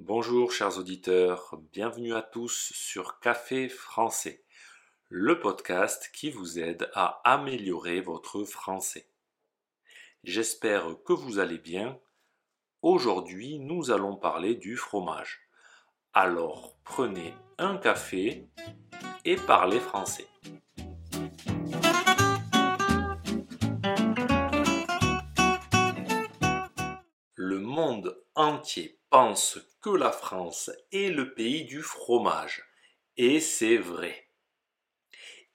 Bonjour chers auditeurs, bienvenue à tous sur Café français, le podcast qui vous aide à améliorer votre français. J'espère que vous allez bien. Aujourd'hui, nous allons parler du fromage. Alors, prenez un café et parlez français. Le monde entier que la France est le pays du fromage. Et c'est vrai.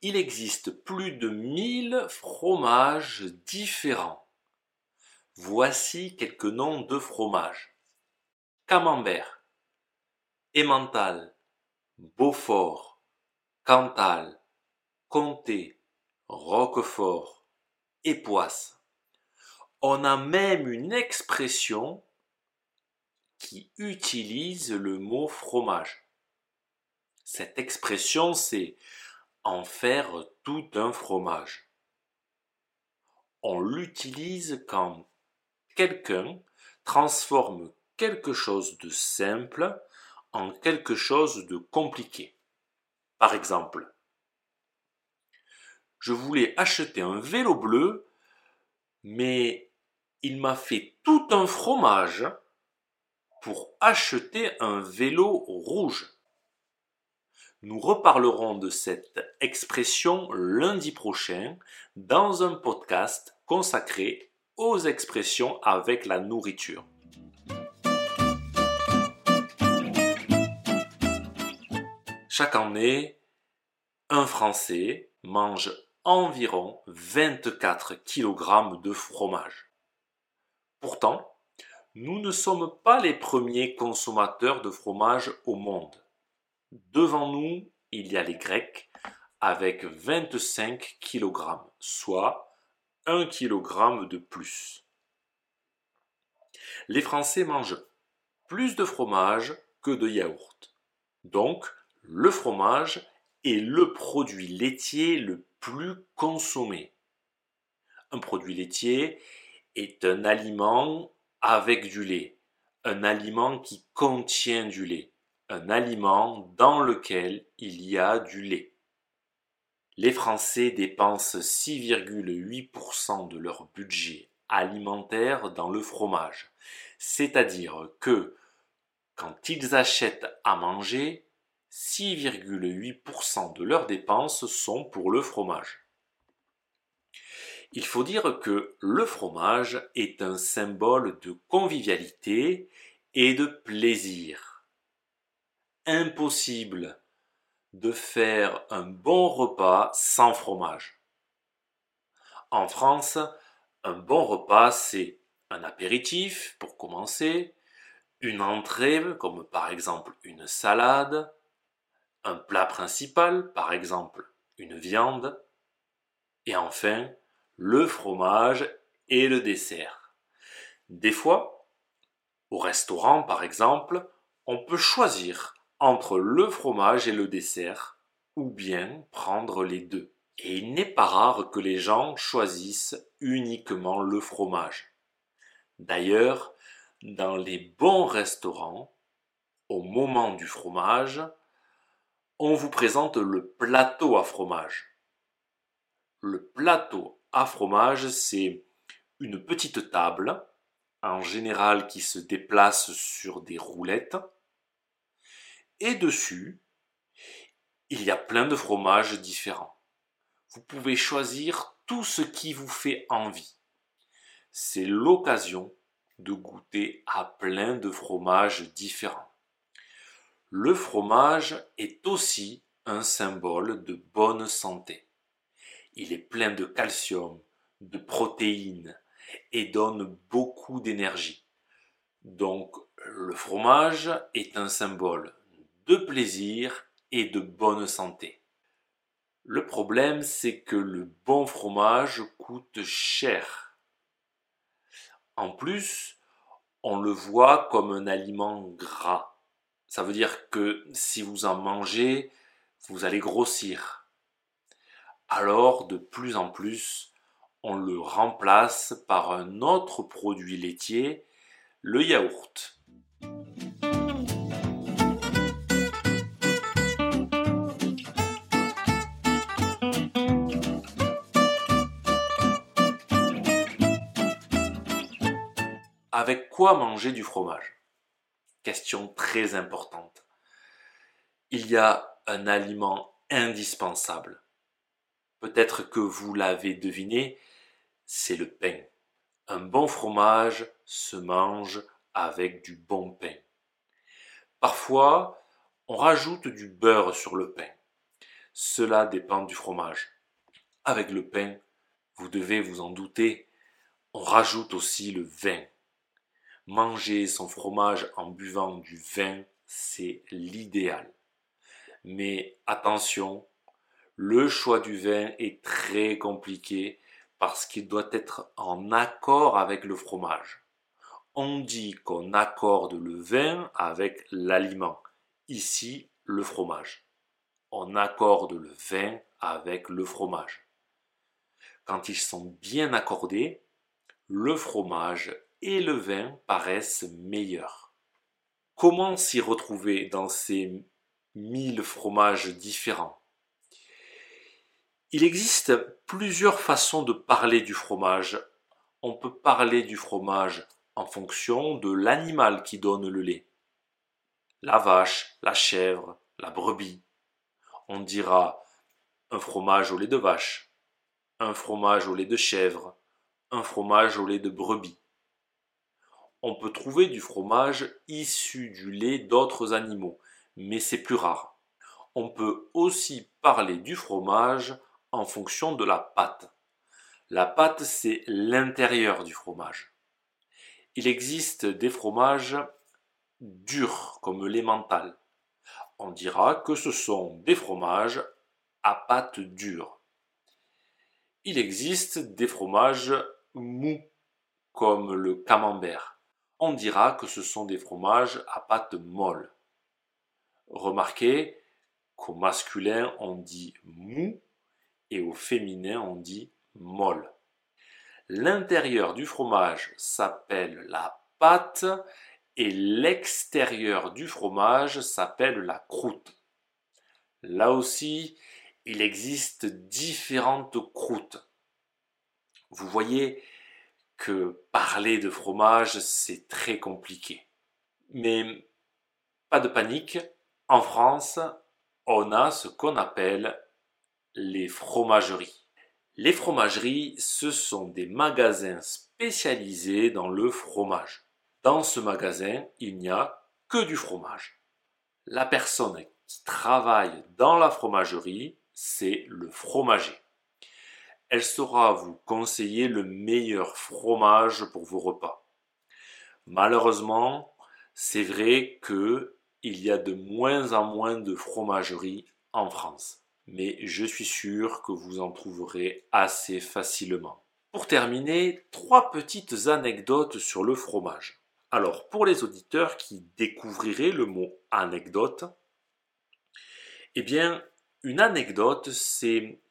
Il existe plus de 1000 fromages différents. Voici quelques noms de fromages. Camembert, Emmental, Beaufort, Cantal, Comté, Roquefort, Époisse on a même une expression qui utilise le mot fromage. Cette expression, c'est en faire tout un fromage. On l'utilise quand quelqu'un transforme quelque chose de simple en quelque chose de compliqué. Par exemple, je voulais acheter un vélo bleu, mais il m'a fait tout un fromage pour acheter un vélo rouge. Nous reparlerons de cette expression lundi prochain dans un podcast consacré aux expressions avec la nourriture. Chaque année, un Français mange environ 24 kg de fromage. Pourtant, nous ne sommes pas les premiers consommateurs de fromage au monde. Devant nous, il y a les Grecs avec 25 kg, soit 1 kg de plus. Les Français mangent plus de fromage que de yaourt. Donc, le fromage est le produit laitier le plus consommé. Un produit laitier est un aliment avec du lait, un aliment qui contient du lait, un aliment dans lequel il y a du lait. Les Français dépensent 6,8% de leur budget alimentaire dans le fromage, c'est-à-dire que quand ils achètent à manger, 6,8% de leurs dépenses sont pour le fromage. Il faut dire que le fromage est un symbole de convivialité et de plaisir. Impossible de faire un bon repas sans fromage. En France, un bon repas, c'est un apéritif pour commencer, une entrée comme par exemple une salade, un plat principal, par exemple une viande, et enfin le fromage et le dessert. Des fois, au restaurant par exemple, on peut choisir entre le fromage et le dessert, ou bien prendre les deux. Et il n'est pas rare que les gens choisissent uniquement le fromage. D'ailleurs, dans les bons restaurants, au moment du fromage, on vous présente le plateau à fromage. Le plateau à fromage, c'est une petite table, en général qui se déplace sur des roulettes. Et dessus, il y a plein de fromages différents. Vous pouvez choisir tout ce qui vous fait envie. C'est l'occasion de goûter à plein de fromages différents. Le fromage est aussi un symbole de bonne santé. Il est plein de calcium, de protéines et donne beaucoup d'énergie. Donc le fromage est un symbole de plaisir et de bonne santé. Le problème, c'est que le bon fromage coûte cher. En plus, on le voit comme un aliment gras. Ça veut dire que si vous en mangez, vous allez grossir alors de plus en plus, on le remplace par un autre produit laitier, le yaourt. Avec quoi manger du fromage? Question très importante. Il y a un aliment indispensable, Peut-être que vous l'avez deviné, c'est le pain. Un bon fromage se mange avec du bon pain. Parfois, on rajoute du beurre sur le pain. Cela dépend du fromage. Avec le pain, vous devez vous en douter, on rajoute aussi le vin. Manger son fromage en buvant du vin, c'est l'idéal. Mais attention, le choix du vin est très compliqué parce qu'il doit être en accord avec le fromage. On dit qu'on accorde le vin avec l'aliment, ici le fromage. On accorde le vin avec le fromage. Quand ils sont bien accordés, le fromage et le vin paraissent meilleurs. Comment s'y retrouver dans ces mille fromages différents? Il existe plusieurs façons de parler du fromage. On peut parler du fromage en fonction de l'animal qui donne le lait. La vache, la chèvre, la brebis. On dira un fromage au lait de vache, un fromage au lait de chèvre, un fromage au lait de brebis. On peut trouver du fromage issu du lait d'autres animaux, mais c'est plus rare. On peut aussi parler du fromage en fonction de la pâte. La pâte, c'est l'intérieur du fromage. Il existe des fromages durs comme l'emmental. On dira que ce sont des fromages à pâte dure. Il existe des fromages mous, comme le camembert. On dira que ce sont des fromages à pâte molle. Remarquez qu'au masculin on dit mou et au féminin on dit molle. L'intérieur du fromage s'appelle la pâte et l'extérieur du fromage s'appelle la croûte. Là aussi, il existe différentes croûtes. Vous voyez que parler de fromage, c'est très compliqué. Mais pas de panique, en France, on a ce qu'on appelle les fromageries. Les fromageries, ce sont des magasins spécialisés dans le fromage. Dans ce magasin, il n'y a que du fromage. La personne qui travaille dans la fromagerie, c'est le fromager elle saura vous conseiller le meilleur fromage pour vos repas. Malheureusement, c'est vrai que il y a de moins en moins de fromageries en France, mais je suis sûr que vous en trouverez assez facilement. Pour terminer, trois petites anecdotes sur le fromage. Alors, pour les auditeurs qui découvriraient le mot anecdote, eh bien, une anecdote, c'est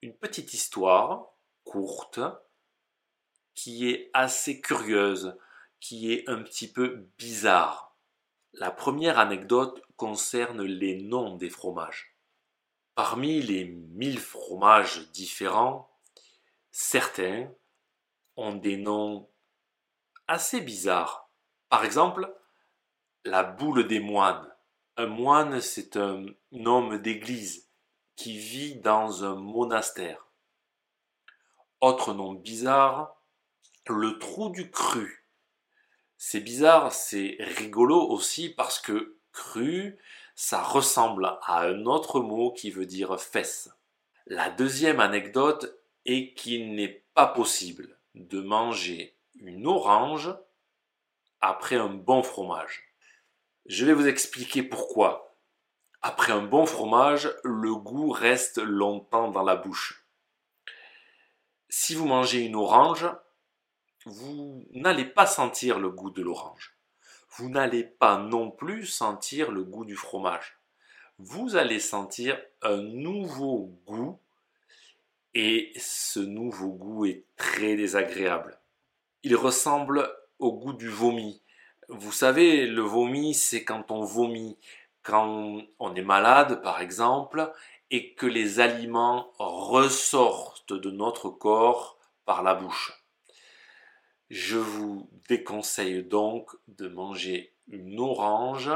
une petite histoire courte qui est assez curieuse, qui est un petit peu bizarre. La première anecdote concerne les noms des fromages. Parmi les mille fromages différents, certains ont des noms assez bizarres. Par exemple, la boule des moines. Un moine, c'est un homme d'église qui vit dans un monastère. Autre nom bizarre, le trou du cru. C'est bizarre, c'est rigolo aussi parce que cru, ça ressemble à un autre mot qui veut dire fesse. La deuxième anecdote est qu'il n'est pas possible de manger une orange après un bon fromage. Je vais vous expliquer pourquoi. Après un bon fromage, le goût reste longtemps dans la bouche. Si vous mangez une orange, vous n'allez pas sentir le goût de l'orange. Vous n'allez pas non plus sentir le goût du fromage. Vous allez sentir un nouveau goût et ce nouveau goût est très désagréable. Il ressemble au goût du vomi. Vous savez, le vomi, c'est quand on vomit quand on est malade, par exemple, et que les aliments ressortent de notre corps par la bouche. Je vous déconseille donc de manger une orange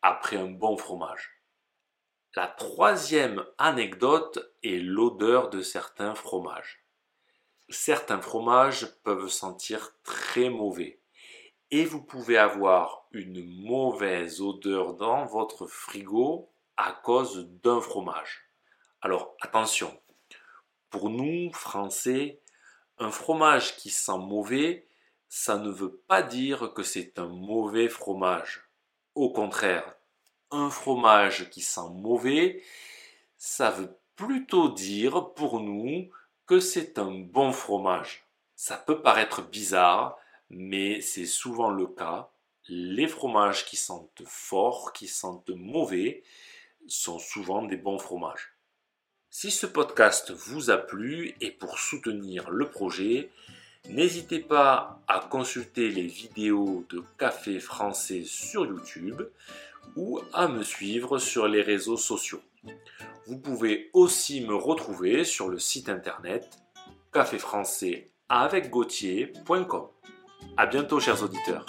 après un bon fromage. La troisième anecdote est l'odeur de certains fromages. Certains fromages peuvent sentir très mauvais et vous pouvez avoir une mauvaise odeur dans votre frigo à cause d'un fromage. Alors attention, pour nous, Français, un fromage qui sent mauvais, ça ne veut pas dire que c'est un mauvais fromage. Au contraire, un fromage qui sent mauvais, ça veut plutôt dire pour nous que c'est un bon fromage. Ça peut paraître bizarre, mais c'est souvent le cas. Les fromages qui sentent fort, qui sentent mauvais, sont souvent des bons fromages. Si ce podcast vous a plu et pour soutenir le projet, n'hésitez pas à consulter les vidéos de Café français sur YouTube ou à me suivre sur les réseaux sociaux. Vous pouvez aussi me retrouver sur le site internet caféfrançais avec A bientôt chers auditeurs.